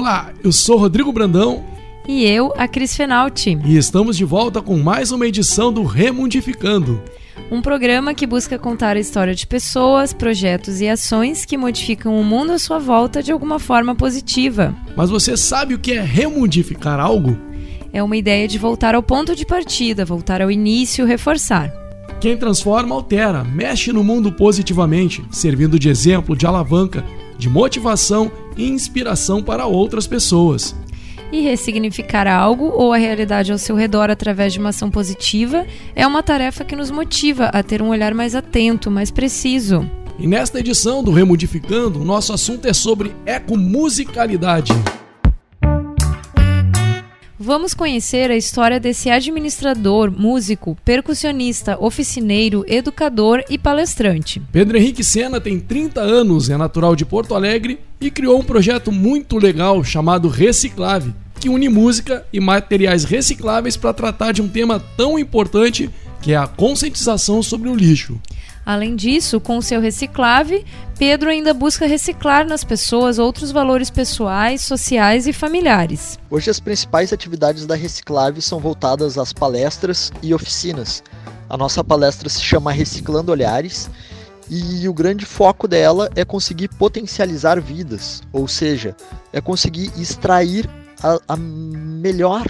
Olá, eu sou Rodrigo Brandão. E eu, a Cris Fenalti. E estamos de volta com mais uma edição do Remundificando. Um programa que busca contar a história de pessoas, projetos e ações que modificam o mundo à sua volta de alguma forma positiva. Mas você sabe o que é remundificar algo? É uma ideia de voltar ao ponto de partida, voltar ao início, reforçar. Quem transforma, altera, mexe no mundo positivamente, servindo de exemplo, de alavanca, de motivação e inspiração para outras pessoas. E ressignificar algo ou a realidade ao seu redor através de uma ação positiva é uma tarefa que nos motiva a ter um olhar mais atento, mais preciso. E nesta edição do Remodificando, o nosso assunto é sobre ecomusicalidade. Vamos conhecer a história desse administrador, músico, percussionista, oficineiro, educador e palestrante. Pedro Henrique Sena tem 30 anos, é natural de Porto Alegre e criou um projeto muito legal chamado Reciclave, que une música e materiais recicláveis para tratar de um tema tão importante que é a conscientização sobre o lixo. Além disso, com seu reciclave, Pedro ainda busca reciclar nas pessoas outros valores pessoais, sociais e familiares. Hoje as principais atividades da Reciclave são voltadas às palestras e oficinas. A nossa palestra se chama Reciclando Olhares e o grande foco dela é conseguir potencializar vidas, ou seja, é conseguir extrair a, a melhor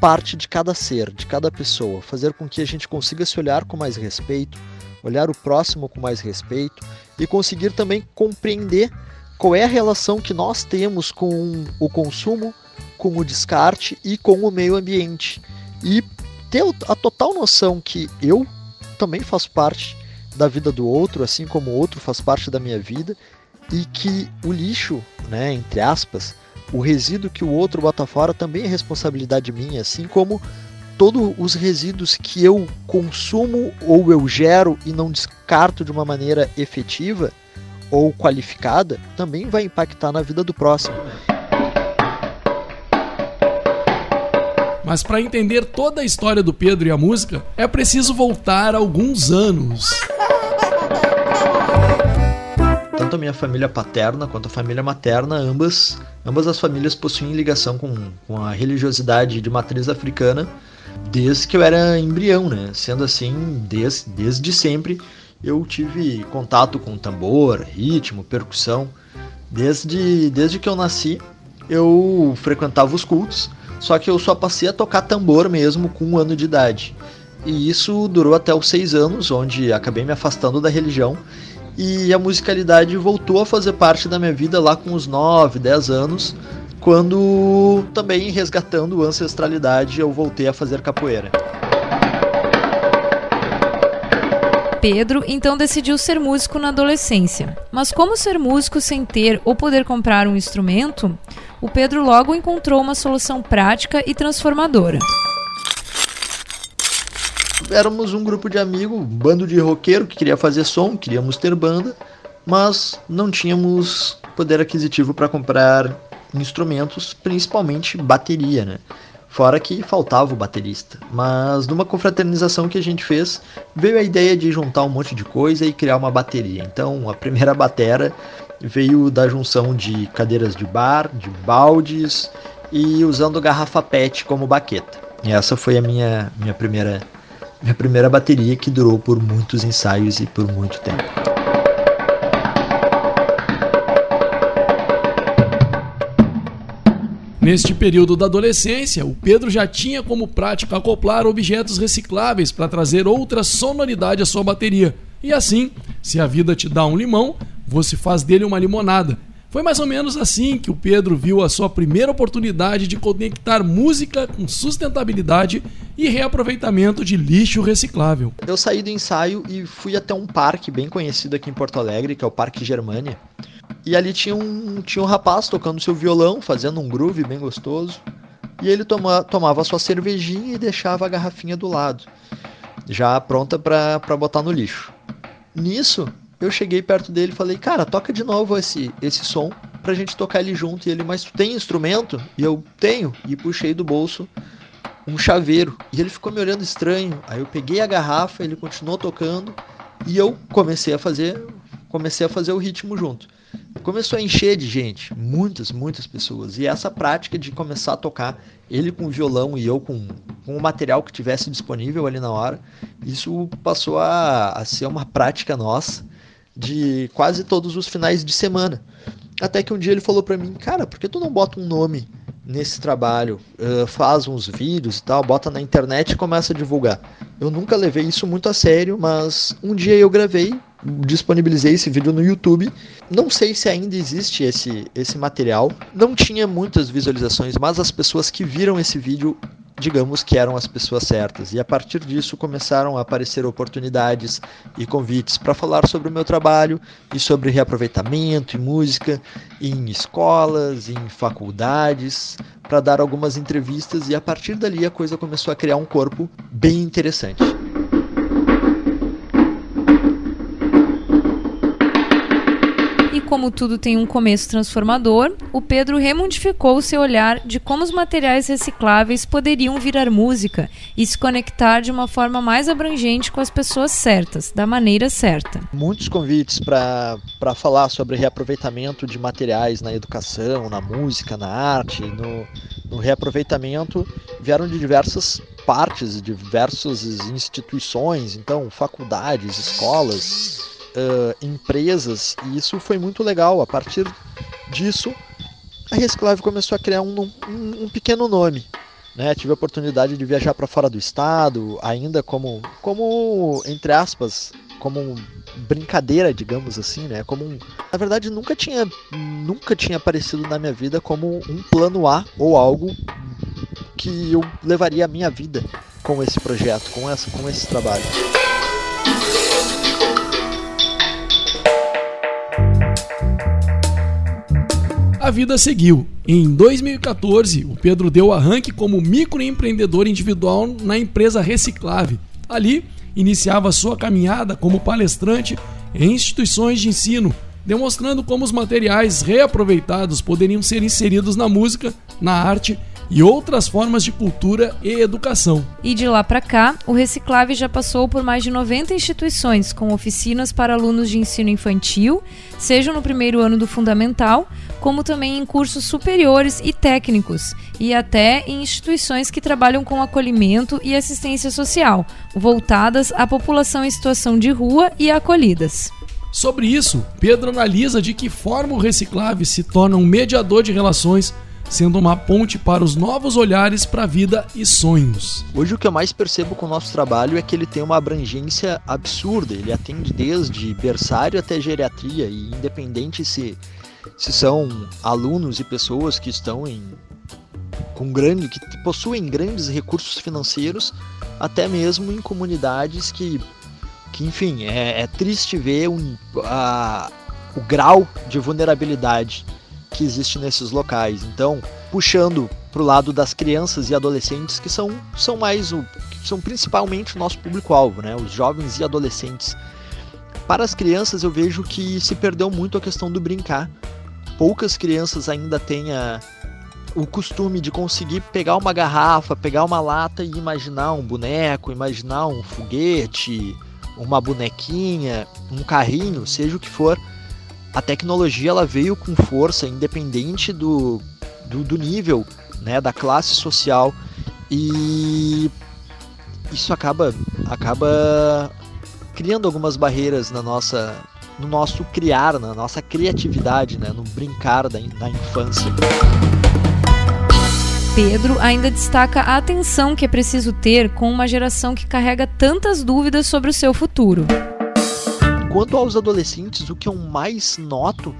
parte de cada ser, de cada pessoa, fazer com que a gente consiga se olhar com mais respeito, olhar o próximo com mais respeito e conseguir também compreender qual é a relação que nós temos com o consumo, com o descarte e com o meio ambiente. E ter a total noção que eu também faço parte da vida do outro, assim como o outro faz parte da minha vida, e que o lixo, né, entre aspas, o resíduo que o outro bota fora também é responsabilidade minha, assim como todos os resíduos que eu consumo ou eu gero e não descarto de uma maneira efetiva ou qualificada também vai impactar na vida do próximo. Mas para entender toda a história do Pedro e a música, é preciso voltar alguns anos. Tanto a minha família paterna quanto a família materna, ambas, ambas as famílias possuem ligação com, com a religiosidade de matriz africana desde que eu era embrião, né? Sendo assim, desde, desde sempre eu tive contato com tambor, ritmo, percussão. Desde, desde que eu nasci, eu frequentava os cultos, só que eu só passei a tocar tambor mesmo com um ano de idade. E isso durou até os seis anos, onde acabei me afastando da religião e a musicalidade voltou a fazer parte da minha vida lá com uns 9, 10 anos, quando também resgatando ancestralidade eu voltei a fazer capoeira. Pedro então decidiu ser músico na adolescência. Mas como ser músico sem ter ou poder comprar um instrumento? O Pedro logo encontrou uma solução prática e transformadora. Éramos um grupo de amigos, um bando de roqueiro que queria fazer som, queríamos ter banda, mas não tínhamos poder aquisitivo para comprar instrumentos, principalmente bateria, né? Fora que faltava o baterista. Mas numa confraternização que a gente fez, veio a ideia de juntar um monte de coisa e criar uma bateria. Então a primeira batera veio da junção de cadeiras de bar, de baldes e usando garrafa PET como baqueta. E essa foi a minha, minha primeira minha primeira bateria que durou por muitos ensaios e por muito tempo. Neste período da adolescência, o Pedro já tinha como prática acoplar objetos recicláveis para trazer outra sonoridade à sua bateria. E assim, se a vida te dá um limão, você faz dele uma limonada. Foi mais ou menos assim que o Pedro viu a sua primeira oportunidade de conectar música com sustentabilidade e reaproveitamento de lixo reciclável. Eu saí do ensaio e fui até um parque bem conhecido aqui em Porto Alegre, que é o Parque Germânia. E ali tinha um, tinha um rapaz tocando seu violão, fazendo um groove bem gostoso. E ele toma, tomava sua cervejinha e deixava a garrafinha do lado, já pronta para botar no lixo. Nisso, eu cheguei perto dele e falei, cara, toca de novo esse, esse som pra gente tocar ele junto. E ele, mas tu tem instrumento? E eu tenho. E puxei do bolso um chaveiro. E ele ficou me olhando estranho. Aí eu peguei a garrafa, ele continuou tocando. E eu comecei a fazer comecei a fazer o ritmo junto. começou a encher de gente, muitas, muitas pessoas. E essa prática de começar a tocar, ele com violão e eu com, com o material que tivesse disponível ali na hora, isso passou a, a ser uma prática nossa de quase todos os finais de semana. Até que um dia ele falou para mim, cara, por que tu não bota um nome nesse trabalho, uh, faz uns vídeos e tal, bota na internet e começa a divulgar. Eu nunca levei isso muito a sério, mas um dia eu gravei, disponibilizei esse vídeo no YouTube. Não sei se ainda existe esse, esse material. Não tinha muitas visualizações, mas as pessoas que viram esse vídeo digamos que eram as pessoas certas. E a partir disso começaram a aparecer oportunidades e convites para falar sobre o meu trabalho e sobre reaproveitamento e música em escolas, em faculdades, para dar algumas entrevistas e a partir dali a coisa começou a criar um corpo bem interessante. Como tudo tem um começo transformador, o Pedro remodificou seu olhar de como os materiais recicláveis poderiam virar música e se conectar de uma forma mais abrangente com as pessoas certas, da maneira certa. Muitos convites para falar sobre reaproveitamento de materiais na educação, na música, na arte, no, no reaproveitamento vieram de diversas partes, diversas instituições, então faculdades, escolas, uh, empresas, e isso foi muito legal. A partir disso, a Reciclave começou a criar um, um, um pequeno nome. Né? Tive a oportunidade de viajar para fora do estado, ainda como, como entre aspas, como brincadeira, digamos assim, né? Como um... na verdade nunca tinha nunca tinha aparecido na minha vida como um plano A ou algo que eu levaria a minha vida com esse projeto, com essa com esse trabalho. A vida seguiu. Em 2014, o Pedro deu arranque como microempreendedor individual na empresa Reciclave. Ali, iniciava sua caminhada como palestrante em instituições de ensino, demonstrando como os materiais reaproveitados poderiam ser inseridos na música, na arte e outras formas de cultura e educação. E de lá para cá, o Reciclave já passou por mais de 90 instituições, com oficinas para alunos de ensino infantil, seja no primeiro ano do fundamental, como também em cursos superiores e técnicos, e até em instituições que trabalham com acolhimento e assistência social, voltadas à população em situação de rua e acolhidas. Sobre isso, Pedro analisa de que forma o Reciclave se torna um mediador de relações sendo uma ponte para os novos olhares para a vida e sonhos. Hoje o que eu mais percebo com o nosso trabalho é que ele tem uma abrangência absurda. Ele atende desde berçário até geriatria e independente se se são alunos e pessoas que estão em com grande que possuem grandes recursos financeiros, até mesmo em comunidades que que enfim é, é triste ver um, a, o grau de vulnerabilidade que existe nesses locais. Então, puxando para o lado das crianças e adolescentes que são, são mais o são principalmente o nosso público-alvo, né? Os jovens e adolescentes. Para as crianças eu vejo que se perdeu muito a questão do brincar. Poucas crianças ainda têm a, o costume de conseguir pegar uma garrafa, pegar uma lata e imaginar um boneco, imaginar um foguete, uma bonequinha, um carrinho, seja o que for. A tecnologia ela veio com força, independente do, do, do nível, né, da classe social. E isso acaba acaba criando algumas barreiras na nossa no nosso criar, na nossa criatividade, né, no brincar da, da infância. Pedro ainda destaca a atenção que é preciso ter com uma geração que carrega tantas dúvidas sobre o seu futuro. Quanto aos adolescentes, o que eu mais noto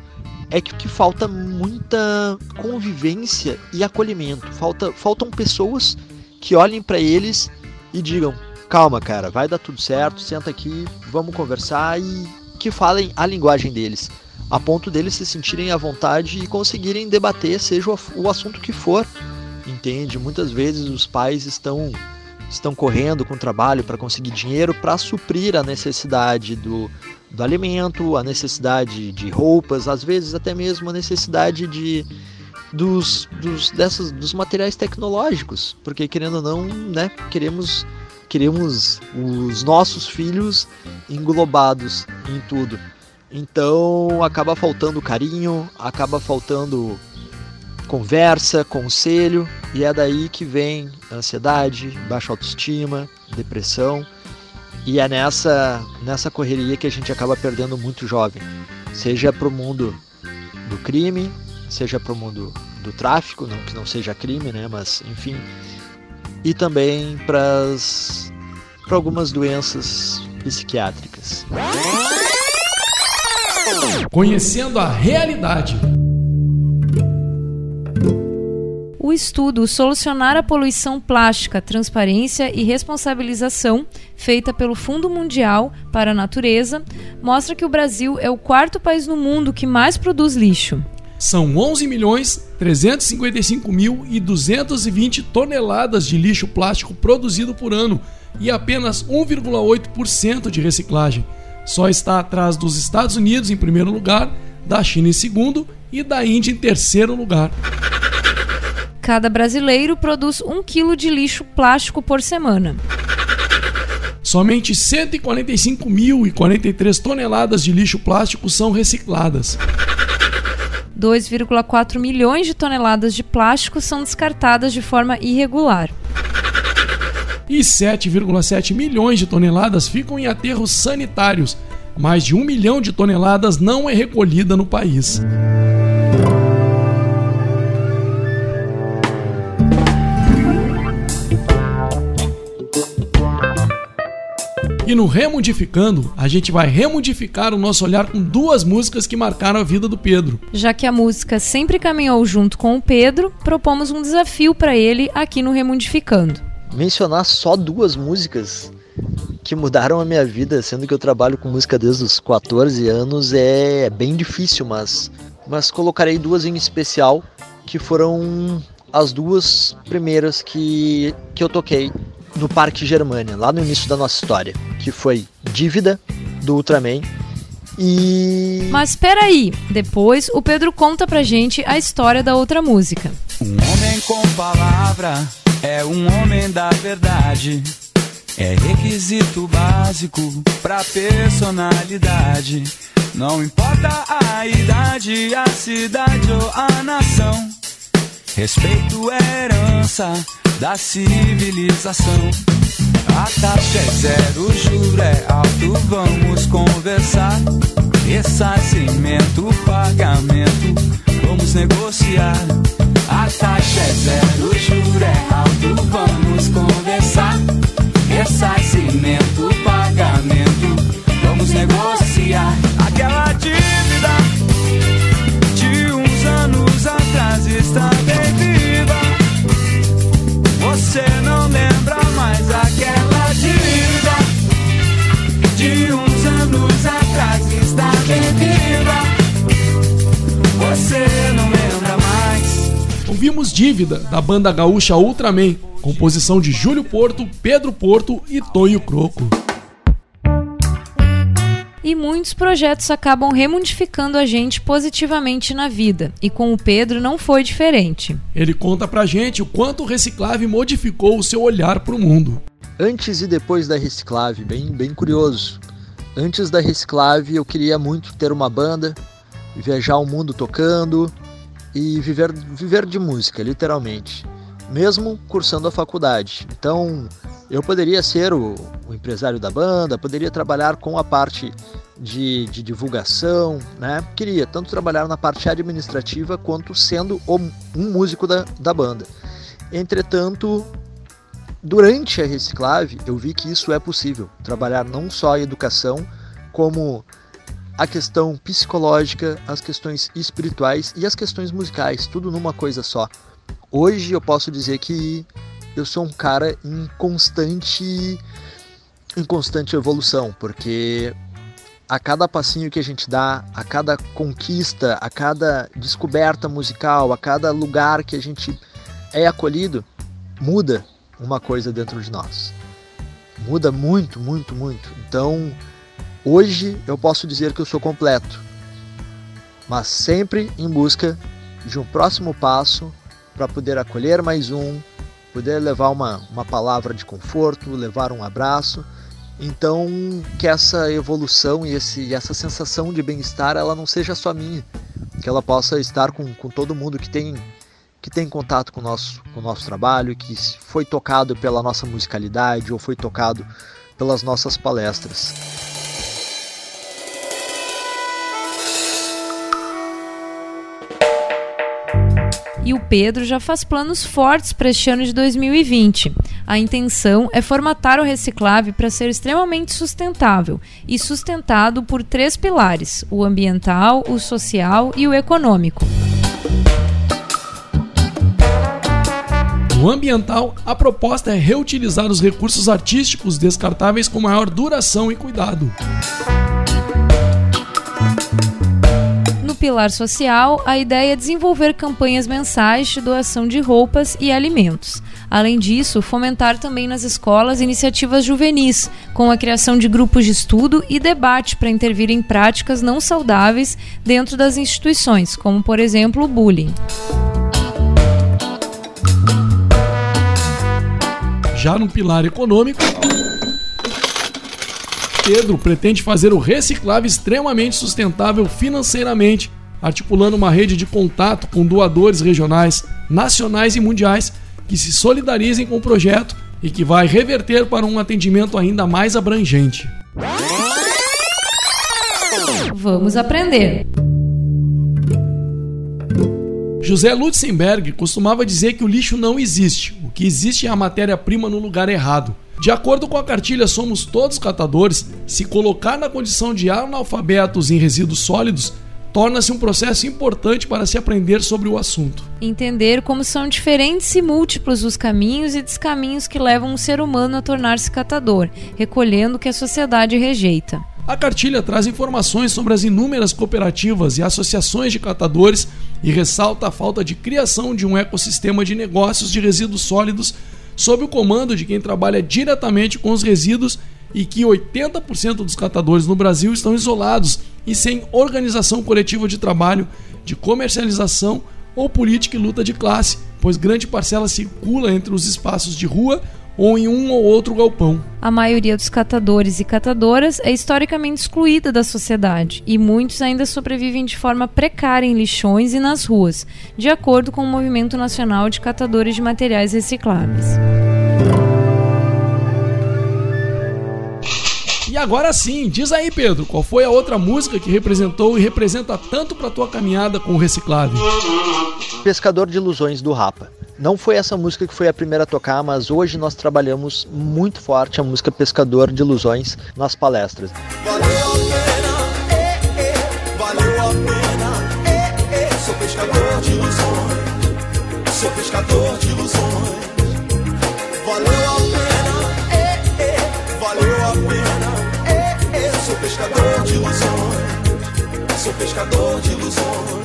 é que, que falta muita convivência e acolhimento. Falta, faltam pessoas que olhem para eles e digam: calma, cara, vai dar tudo certo, senta aqui, vamos conversar e que falem a linguagem deles, a ponto deles se sentirem à vontade e conseguirem debater, seja o assunto que for. Entende? Muitas vezes os pais estão estão correndo com trabalho para conseguir dinheiro para suprir a necessidade do, do alimento, a necessidade de roupas, às vezes até mesmo a necessidade de dos, dos, dessas, dos materiais tecnológicos, porque querendo ou não, né, queremos queremos os nossos filhos englobados em tudo. Então acaba faltando carinho, acaba faltando conversa, conselho, e é daí que vem ansiedade, baixa autoestima, depressão. E é nessa, nessa correria que a gente acaba perdendo muito jovem, seja para o mundo do crime, seja para o mundo do tráfico, não que não seja crime, né, mas enfim, e também para algumas doenças psiquiátricas. Conhecendo a realidade. O estudo Solucionar a Poluição Plástica, Transparência e Responsabilização, feita pelo Fundo Mundial para a Natureza, mostra que o Brasil é o quarto país no mundo que mais produz lixo. São 11 milhões 355 mil e 220 toneladas de lixo plástico produzido por ano e apenas 1,8% de reciclagem. Só está atrás dos Estados Unidos em primeiro lugar, da China em segundo e da Índia em terceiro lugar. Cada brasileiro produz um quilo de lixo plástico por semana. Somente 145.043 toneladas de lixo plástico são recicladas. 2,4 milhões de toneladas de plástico são descartadas de forma irregular. E 7,7 milhões de toneladas ficam em aterros sanitários. Mais de um milhão de toneladas não é recolhida no país. E no Remodificando, a gente vai remodificar o nosso olhar com duas músicas que marcaram a vida do Pedro. Já que a música sempre caminhou junto com o Pedro, propomos um desafio para ele aqui no Remodificando. Mencionar só duas músicas que mudaram a minha vida, sendo que eu trabalho com música desde os 14 anos, é bem difícil, mas, mas colocarei duas em especial, que foram as duas primeiras que, que eu toquei no Parque Germania, lá no início da nossa história, que foi Dívida, do Ultraman, e... Mas espera aí, depois o Pedro conta pra gente a história da outra música. Um homem com palavra é um homem da verdade. É requisito básico pra personalidade. Não importa a idade, a cidade ou a nação. Respeito é herança da civilização. A taxa é zero, o juro é alto, vamos conversar. Ressarcimento, pagamento, vamos negociar. Dívida, da banda gaúcha Ultraman, composição de Júlio Porto, Pedro Porto e Tonho Croco. E muitos projetos acabam remodificando a gente positivamente na vida, e com o Pedro não foi diferente. Ele conta pra gente o quanto o Reciclave modificou o seu olhar pro mundo. Antes e depois da Reciclave, bem, bem curioso. Antes da Reciclave eu queria muito ter uma banda, viajar o mundo tocando e viver, viver de música, literalmente. Mesmo cursando a faculdade. Então, eu poderia ser o, o, empresário da banda, poderia trabalhar com a parte de, de, divulgação, né? Queria tanto trabalhar na parte administrativa quanto sendo o, um músico da, da banda. Entretanto, durante a Reciclave, eu vi que isso é possível. Trabalhar não só a educação, como a questão psicológica, as questões espirituais e as questões musicais, tudo numa coisa só. Hoje eu posso dizer que eu sou um cara em constante em constante evolução, porque a cada passinho que a gente dá, a cada conquista, a cada descoberta musical, a cada lugar que a gente é acolhido, muda uma coisa dentro de nós. Muda muito, muito, muito. Então, hoje eu posso dizer que eu sou completo, mas sempre em busca de um próximo passo para poder acolher mais um, poder levar uma, uma palavra de conforto, levar um abraço Então, que essa evolução e esse, essa sensação de bem-estar ela não seja só minha, que ela possa estar com, com todo mundo que tem que tem contato com o nosso, com nosso trabalho, que foi tocado pela nossa musicalidade ou foi tocado pelas nossas palestras. E o Pedro já faz planos fortes para este ano de 2020. A intenção é formatar o Reciclave para ser extremamente sustentável e sustentado por três pilares: o ambiental, o social e o econômico. No ambiental, a proposta é reutilizar os recursos artísticos descartáveis com maior duração e cuidado. Pilar social, a ideia é desenvolver campanhas mensais de doação de roupas e alimentos. Além disso, fomentar também nas escolas iniciativas juvenis, com a criação de grupos de estudo e debate para intervir em práticas não saudáveis dentro das instituições, como por exemplo o bullying. Já no pilar econômico, Pedro pretende fazer o reciclável extremamente sustentável financeiramente, articulando uma rede de contato com doadores regionais, nacionais e mundiais que se solidarizem com o projeto e que vai reverter para um atendimento ainda mais abrangente. Vamos aprender! José Lutzenberg costumava dizer que o lixo não existe, o que existe é a matéria-prima no lugar errado. De acordo com a cartilha Somos Todos Catadores, se colocar na condição de analfabetos em resíduos sólidos torna-se um processo importante para se aprender sobre o assunto. Entender como são diferentes e múltiplos os caminhos e descaminhos que levam o ser humano a tornar-se catador, recolhendo o que a sociedade rejeita. A cartilha traz informações sobre as inúmeras cooperativas e associações de catadores e ressalta a falta de criação de um ecossistema de negócios de resíduos sólidos sob o comando de quem trabalha diretamente com os resíduos e que 80% dos catadores no Brasil estão isolados e sem organização coletiva de trabalho, de comercialização ou política e luta de classe, pois grande parcela circula entre os espaços de rua ou em um ou outro galpão. A maioria dos catadores e catadoras é historicamente excluída da sociedade e muitos ainda sobrevivem de forma precária em lixões e nas ruas, de acordo com o Movimento Nacional de Catadores de Materiais Recicláveis. E agora sim, diz aí, Pedro, qual foi a outra música que representou e representa tanto para tua caminhada com o reciclável? Pescador de Ilusões do Rapa. Não foi essa música que foi a primeira a tocar, mas hoje nós trabalhamos muito forte a música Pescador de Ilusões nas palestras. Valeu a pena, é, é, valeu a pena, é, é, sou pescador de ilusões, sou pescador de ilusões. Valeu a pena, é, é, valeu a pena, é, é, sou pescador de ilusões, sou pescador de ilusões.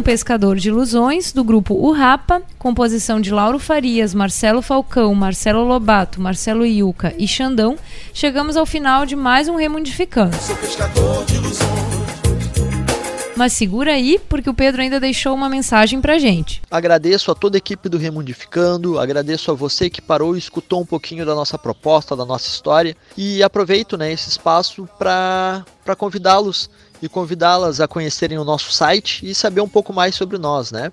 Pescador de Ilusões, do grupo O Rapa, composição de Lauro Farias, Marcelo Falcão, Marcelo Lobato, Marcelo Iuca e Xandão, chegamos ao final de mais um Remundificando. Mas segura aí, porque o Pedro ainda deixou uma mensagem pra gente. Agradeço a toda a equipe do Remundificando, agradeço a você que parou e escutou um pouquinho da nossa proposta, da nossa história, e aproveito né, esse espaço para convidá-los e convidá-las a conhecerem o nosso site e saber um pouco mais sobre nós, né?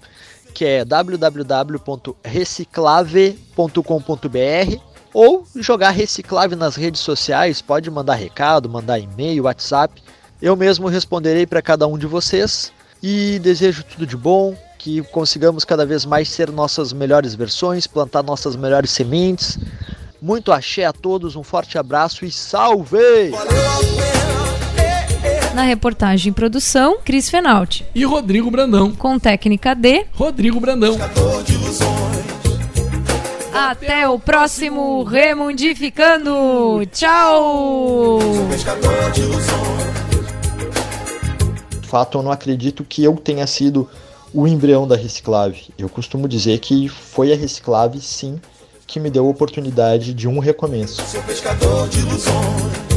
Que é www.reciclave.com.br ou jogar Reciclave nas redes sociais, pode mandar recado, mandar e-mail, WhatsApp. Eu mesmo responderei para cada um de vocês e desejo tudo de bom, que consigamos cada vez mais ser nossas melhores versões, plantar nossas melhores sementes. Muito axé a todos, um forte abraço e salve! Valeu. Na reportagem e produção, Cris Fenalti. E Rodrigo Brandão. Com técnica D, Rodrigo Brandão. Até o próximo Remundificando. Tchau! De fato, eu não acredito que eu tenha sido o embrião da Reciclave. Eu costumo dizer que foi a Reciclave, sim, que me deu a oportunidade de um recomeço. Sou pescador de ilusões.